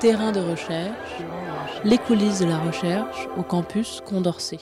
terrain de recherche, les coulisses de la recherche au campus Condorcet.